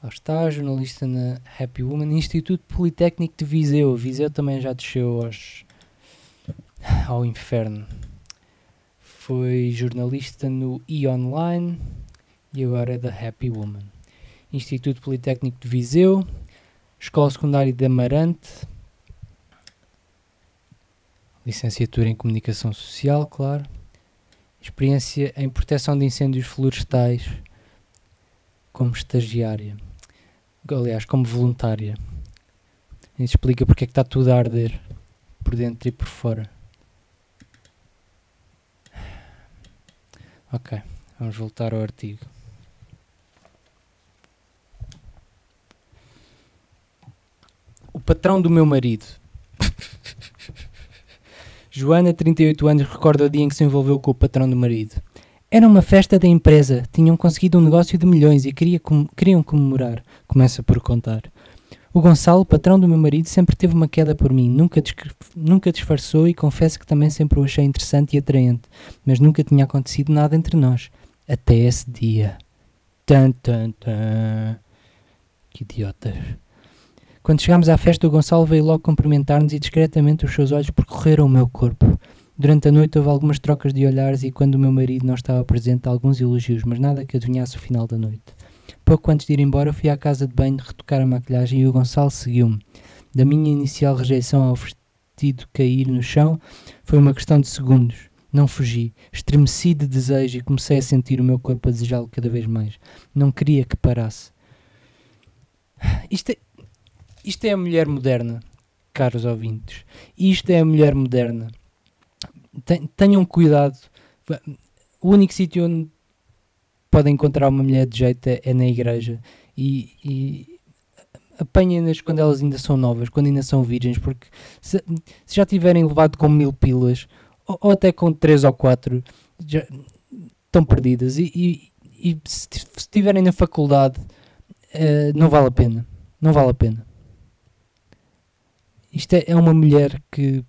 Lá está, jornalista na Happy Woman, Instituto Politécnico de Viseu. Viseu também já desceu aos, ao inferno. Foi jornalista no e-online e agora é da Happy Woman. Instituto Politécnico de Viseu, Escola Secundária de Amarante, licenciatura em Comunicação Social, claro experiência em proteção de incêndios florestais como estagiária, aliás, como voluntária. Isso explica porque é que está tudo a arder por dentro e por fora. Ok, vamos voltar ao artigo. O patrão do meu marido Joana, 38 anos, recorda o dia em que se envolveu com o patrão do marido. Era uma festa da empresa, tinham conseguido um negócio de milhões e queria com queriam comemorar. Começa por contar. O Gonçalo, patrão do meu marido, sempre teve uma queda por mim, nunca, nunca disfarçou e confesso que também sempre o achei interessante e atraente, mas nunca tinha acontecido nada entre nós. Até esse dia. Tan, tan, tan. Que idiotas. Quando chegámos à festa, o Gonçalo veio logo cumprimentar-nos e discretamente os seus olhos percorreram o meu corpo. Durante a noite houve algumas trocas de olhares e quando o meu marido não estava presente, alguns elogios, mas nada que adivinhasse o final da noite. Pouco antes de ir embora, fui à casa de banho retocar a maquilhagem e o Gonçalo seguiu-me. da minha inicial rejeição ao vestido cair no chão foi uma questão de segundos. Não fugi, estremeci de desejo e comecei a sentir o meu corpo a desejá-lo cada vez mais. Não queria que parasse. Isto é, isto é a mulher moderna, caros ouvintes. Isto é a mulher moderna. Tenham cuidado. O único sítio onde podem encontrar uma mulher de jeito é, é na igreja. E, e apanhem-nas quando elas ainda são novas, quando ainda são virgens, porque se, se já tiverem levado com mil pilas, ou, ou, até com três ou quatro, já estão perdidas. E, e, e se estiverem na faculdade, uh, não vale a pena. Não vale a pena. Isto é, é uma mulher que.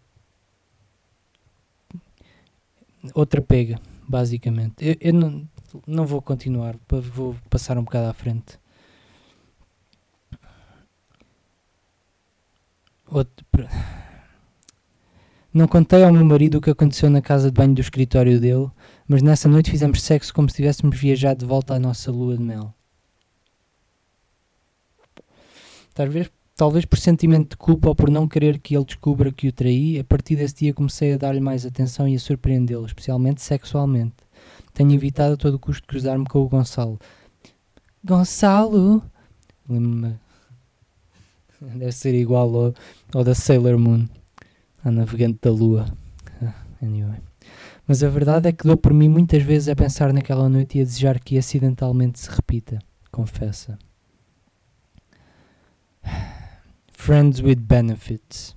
Outra pega, basicamente. Eu, eu não, não vou continuar, vou passar um bocado à frente. Outro... Não contei ao meu marido o que aconteceu na casa de banho do escritório dele, mas nessa noite fizemos sexo como se tivéssemos viajado de volta à nossa lua de mel. Talvez, talvez por sentimento de culpa ou por não querer que ele descubra que o traí, a partir desse dia comecei a dar-lhe mais atenção e a surpreendê-lo, especialmente sexualmente. Tenho evitado a todo custo cruzar-me com o Gonçalo. Gonçalo! Lembro-me Deve ser igual ao, ao da Sailor Moon, a navegante da lua. Anyway. Mas a verdade é que dou por mim muitas vezes a pensar naquela noite e a desejar que acidentalmente se repita. Confessa. Friends with Benefits.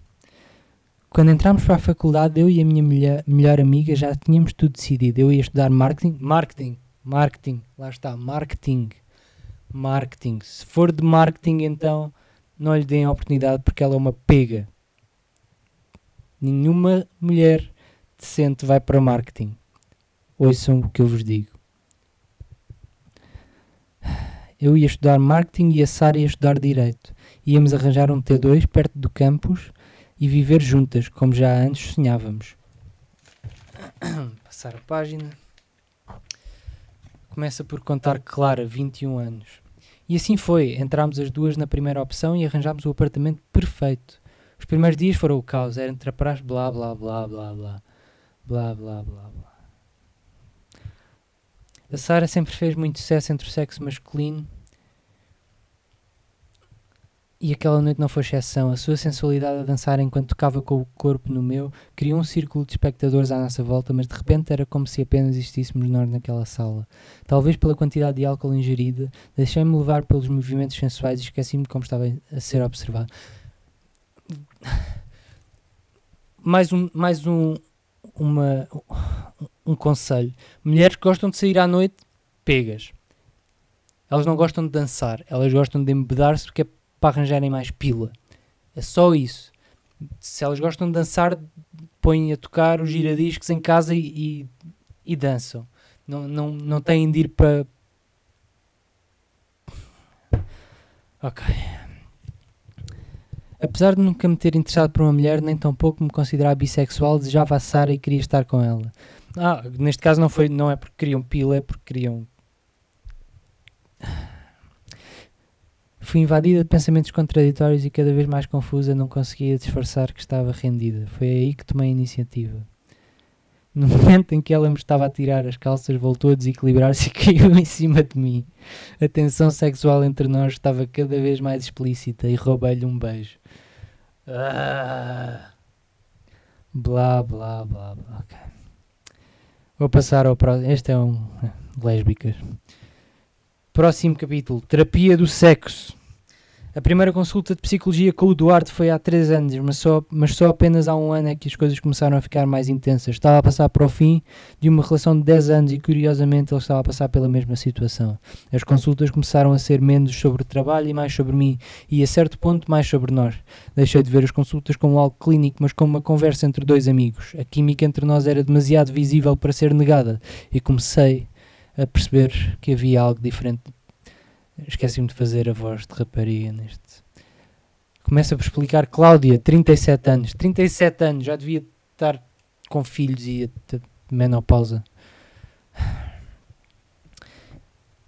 Quando entramos para a faculdade, eu e a minha melhor, melhor amiga já tínhamos tudo decidido. Eu ia estudar marketing. Marketing. Marketing. Lá está. Marketing. Marketing. Se for de marketing, então não lhe deem a oportunidade porque ela é uma pega. Nenhuma mulher decente vai para marketing. Ouçam o que eu vos digo. Eu ia estudar marketing e a Sara ia estudar direito. Íamos arranjar um T2 perto do campus e viver juntas, como já antes sonhávamos. Passar a página. Começa por contar Clara, 21 anos. E assim foi. Entramos as duas na primeira opção e arranjámos o apartamento perfeito. Os primeiros dias foram o caos. Era entre trapraz, blá blá blá blá blá. Blá blá blá blá. A Sara sempre fez muito sucesso entre o sexo masculino e aquela noite não foi exceção. A sua sensualidade a dançar enquanto tocava com o corpo no meu criou um círculo de espectadores à nossa volta, mas de repente era como se apenas existíssemos nós naquela sala. Talvez pela quantidade de álcool ingerida, deixei-me levar pelos movimentos sensuais e esqueci-me como estava a ser observado. Mais um, mais um, uma, um conselho. Mulheres que gostam de sair à noite, pegas. Elas não gostam de dançar, elas gostam de embedar-se porque é para arranjarem mais pila. É só isso. Se elas gostam de dançar, põem a tocar os giradiscos em casa e, e, e dançam. Não, não, não têm de ir para. Ok. Apesar de nunca me ter interessado por uma mulher, nem tampouco me considerar bissexual, desejava a Sara e queria estar com ela. Ah, neste caso não, foi, não é porque queriam pila, é porque queriam Fui invadida de pensamentos contraditórios e cada vez mais confusa, não conseguia disfarçar que estava rendida. Foi aí que tomei a iniciativa. No momento em que ela me estava a tirar as calças, voltou a desequilibrar-se e caiu em cima de mim. A tensão sexual entre nós estava cada vez mais explícita e roubei-lhe um beijo. Ah. Blá, blá, blá, blá. Okay. Vou passar ao próximo. Este é um. Lésbicas. Próximo capítulo: Terapia do sexo. A primeira consulta de psicologia com o Duarte foi há 3 anos, mas só, mas só apenas há um ano é que as coisas começaram a ficar mais intensas. Estava a passar para o fim de uma relação de 10 anos e, curiosamente, ele estava a passar pela mesma situação. As consultas começaram a ser menos sobre o trabalho e mais sobre mim, e a certo ponto mais sobre nós. Deixei de ver as consultas como algo clínico, mas como uma conversa entre dois amigos. A química entre nós era demasiado visível para ser negada, e comecei a perceber que havia algo diferente Esqueci-me de fazer a voz de rapariga neste. Começa por explicar Cláudia, 37 anos. 37 anos, já devia estar com filhos e menopausa.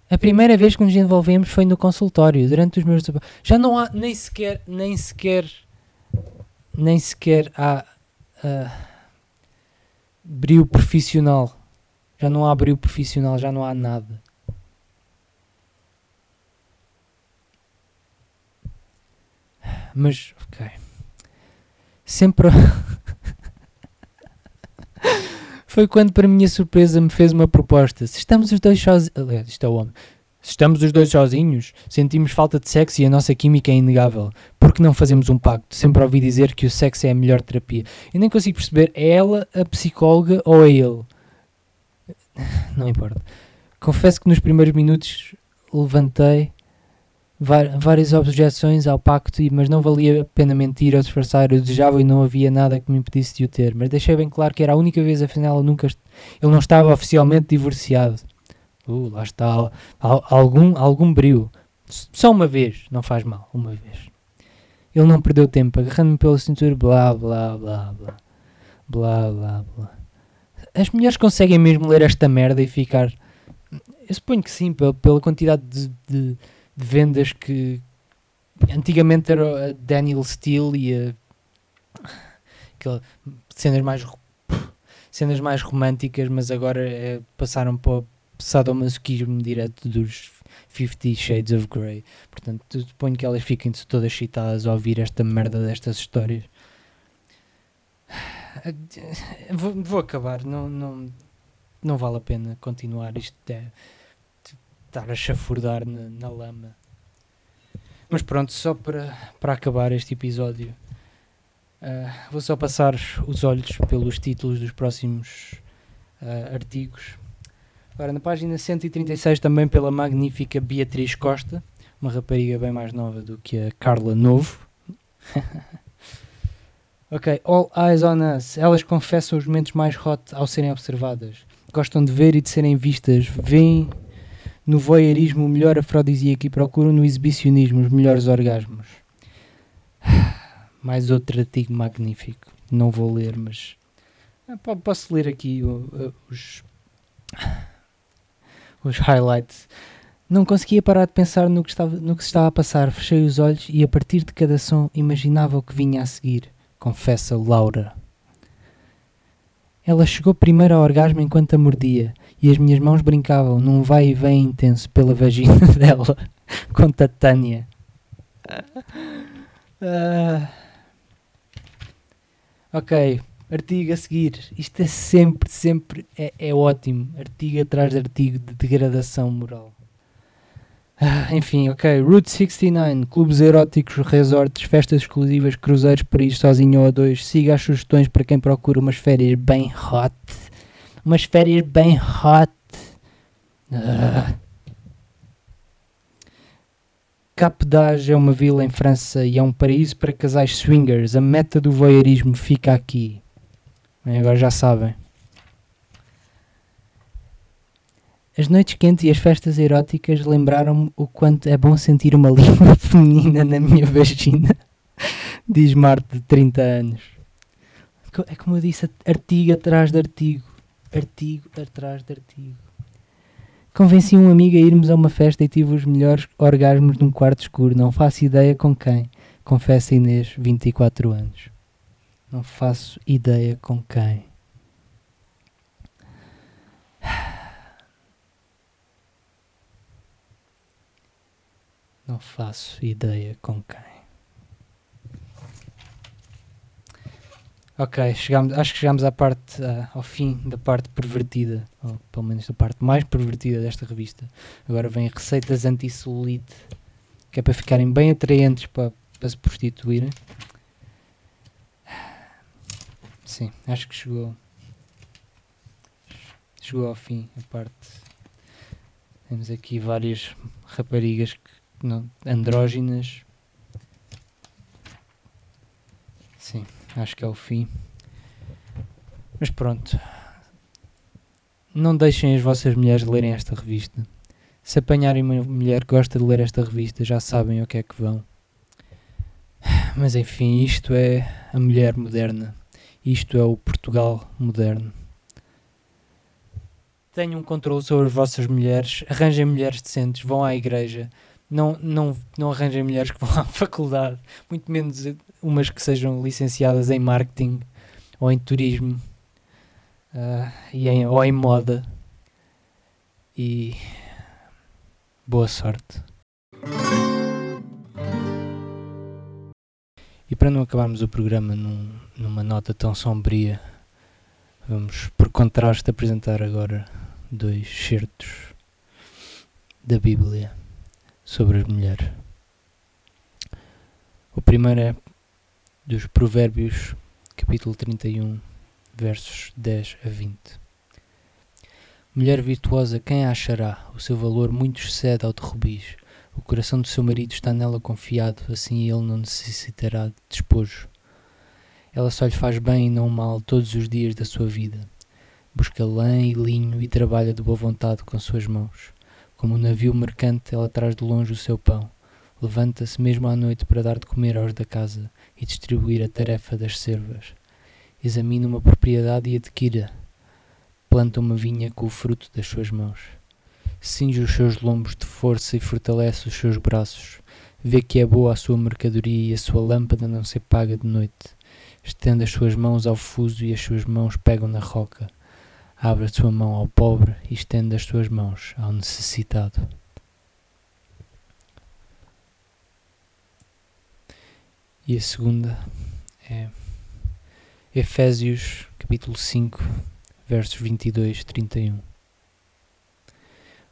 A primeira vez que nos envolvemos foi no consultório, durante os meus já não há nem sequer nem sequer nem sequer há uh, brilho profissional. Já não há brilho profissional, já não há nada. Mas, ok. Sempre. Foi quando, para minha surpresa, me fez uma proposta. Se estamos os dois sozinhos. Aliás, isto é o homem. Se estamos os dois sozinhos, sentimos falta de sexo e a nossa química é inegável. Por que não fazemos um pacto? Sempre ouvi dizer que o sexo é a melhor terapia. Eu nem consigo perceber, é ela a psicóloga ou é ele? Não importa. Confesso que nos primeiros minutos levantei várias objeções ao pacto, mas não valia a pena mentir ou disfarçar. Eu desejava e não havia nada que me impedisse de o ter. Mas deixei bem claro que era a única vez, afinal, nunca ele não estava oficialmente divorciado. Uh, lá está algum, algum brilho. Só uma vez, não faz mal, uma vez. Ele não perdeu tempo, agarrando-me pela cintura, blá blá blá blá. Blá blá blá. As mulheres conseguem mesmo ler esta merda e ficar. Eu suponho que sim, pela, pela quantidade de, de de vendas que antigamente era a Daniel Steele e a cenas mais cenas mais românticas, mas agora é, passaram para o sadomasoquismo direto dos Fifty Shades of Grey. Portanto, suponho que elas fiquem todas excitadas a ouvir esta merda destas histórias. Vou, vou acabar, não, não, não vale a pena continuar. Isto é estar a chafurdar na, na lama. Mas pronto, só para, para acabar este episódio, uh, vou só passar os olhos pelos títulos dos próximos uh, artigos. Agora, na página 136, também pela magnífica Beatriz Costa, uma rapariga bem mais nova do que a Carla Novo. ok, All Eyes on Us. Elas confessam os momentos mais hot ao serem observadas. Gostam de ver e de serem vistas. Vêm no voyeurismo o melhor afrodisíaco e procuram no exibicionismo os melhores orgasmos. Mais outro artigo magnífico. Não vou ler, mas ah, posso ler aqui os, os highlights. Não conseguia parar de pensar no que, estava, no que se estava a passar. Fechei os olhos e a partir de cada som imaginava o que vinha a seguir. Confessa Laura. Ela chegou primeiro ao orgasmo enquanto a mordia e as minhas mãos brincavam num vai e vem intenso pela vagina dela, conta Tânia. Uh, ok, artigo a seguir. Isto é sempre, sempre é, é ótimo. Artigo atrás de artigo de degradação moral. Uh, enfim, ok. Route 69, clubes eróticos, resorts, festas exclusivas, cruzeiros para ir sozinho ou a dois. Siga as sugestões para quem procura umas férias bem hot umas férias bem hot. Uh. Cap d'Age é uma vila em França e é um paraíso para casais swingers. A meta do voyeurismo fica aqui. Bem, agora já sabem. As noites quentes e as festas eróticas lembraram-me o quanto é bom sentir uma língua feminina na minha vagina, diz Marte de 30 anos. É como eu disse, artigo atrás de artigo artigo atrás de artigo. Convenci um amigo a irmos a uma festa e tive os melhores orgasmos num quarto escuro. Não faço ideia com quem. Confessa Inês, 24 anos. Não faço ideia com quem. Não faço ideia com quem. Ok, chegamos, acho que chegamos à parte, uh, ao fim da parte pervertida, ou pelo menos da parte mais pervertida desta revista. Agora vem receitas anti-celulite, que é para ficarem bem atraentes para, para se prostituírem. Sim, acho que chegou. Chegou ao fim a parte. Temos aqui várias raparigas que, não, andróginas. Sim acho que é o fim. Mas pronto. Não deixem as vossas mulheres lerem esta revista. Se apanharem uma mulher que gosta de ler esta revista, já sabem o que é que vão. Mas enfim, isto é a mulher moderna. Isto é o Portugal moderno. Tenham um controle sobre as vossas mulheres, arranjem mulheres decentes, vão à igreja, não, não, não arranjem mulheres que vão à faculdade, muito menos umas que sejam licenciadas em marketing ou em turismo uh, e em, ou em moda. E boa sorte. E para não acabarmos o programa num, numa nota tão sombria, vamos por contraste apresentar agora dois certos da Bíblia sobre as mulheres. O primeiro é dos Provérbios, capítulo 31, versos 10 a 20. Mulher virtuosa, quem a achará? O seu valor muito excede ao de rubis. O coração do seu marido está nela confiado, assim ele não necessitará de despojo. Ela só lhe faz bem e não mal todos os dias da sua vida. Busca lã e linho e trabalha de boa vontade com suas mãos. Como um navio mercante, ela traz de longe o seu pão. Levanta-se mesmo à noite para dar de comer aos da casa e distribuir a tarefa das servas. Examina uma propriedade e adquira. Planta uma vinha com o fruto das suas mãos. Cinge os seus lombos de força e fortalece os seus braços. Vê que é boa a sua mercadoria e a sua lâmpada não se apaga de noite. Estende as suas mãos ao fuso e as suas mãos pegam na roca. Abre a sua mão ao pobre e estende as suas mãos ao necessitado. E a segunda é Efésios capítulo 5, versos 22 e 31.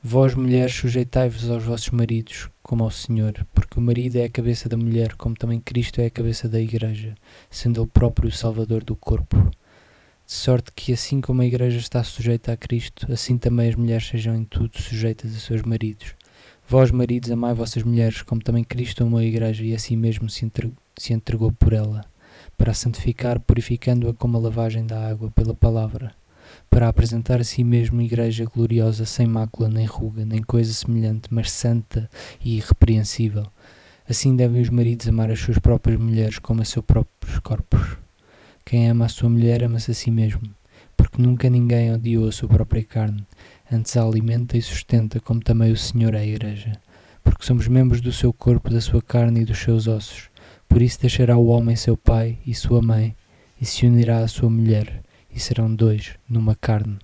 Vós, mulheres, sujeitai-vos aos vossos maridos, como ao Senhor, porque o marido é a cabeça da mulher, como também Cristo é a cabeça da Igreja, sendo Ele próprio o Salvador do corpo de sorte que, assim como a Igreja está sujeita a Cristo, assim também as mulheres sejam em tudo sujeitas a seus maridos. Vós, maridos, amai vossas mulheres, como também Cristo amou a Igreja e assim mesmo se entregou, se entregou por ela, para a santificar, purificando-a como a lavagem da água pela palavra, para apresentar a si mesmo Igreja gloriosa, sem mácula, nem ruga, nem coisa semelhante, mas santa e irrepreensível. Assim devem os maridos amar as suas próprias mulheres como a seus próprios corpos. Quem ama a sua mulher ama-se a si mesmo, porque nunca ninguém odiou a sua própria carne, antes a alimenta e sustenta, como também o Senhor é a Igreja, porque somos membros do seu corpo, da sua carne e dos seus ossos. Por isso deixará o homem seu pai e sua mãe, e se unirá à sua mulher, e serão dois numa carne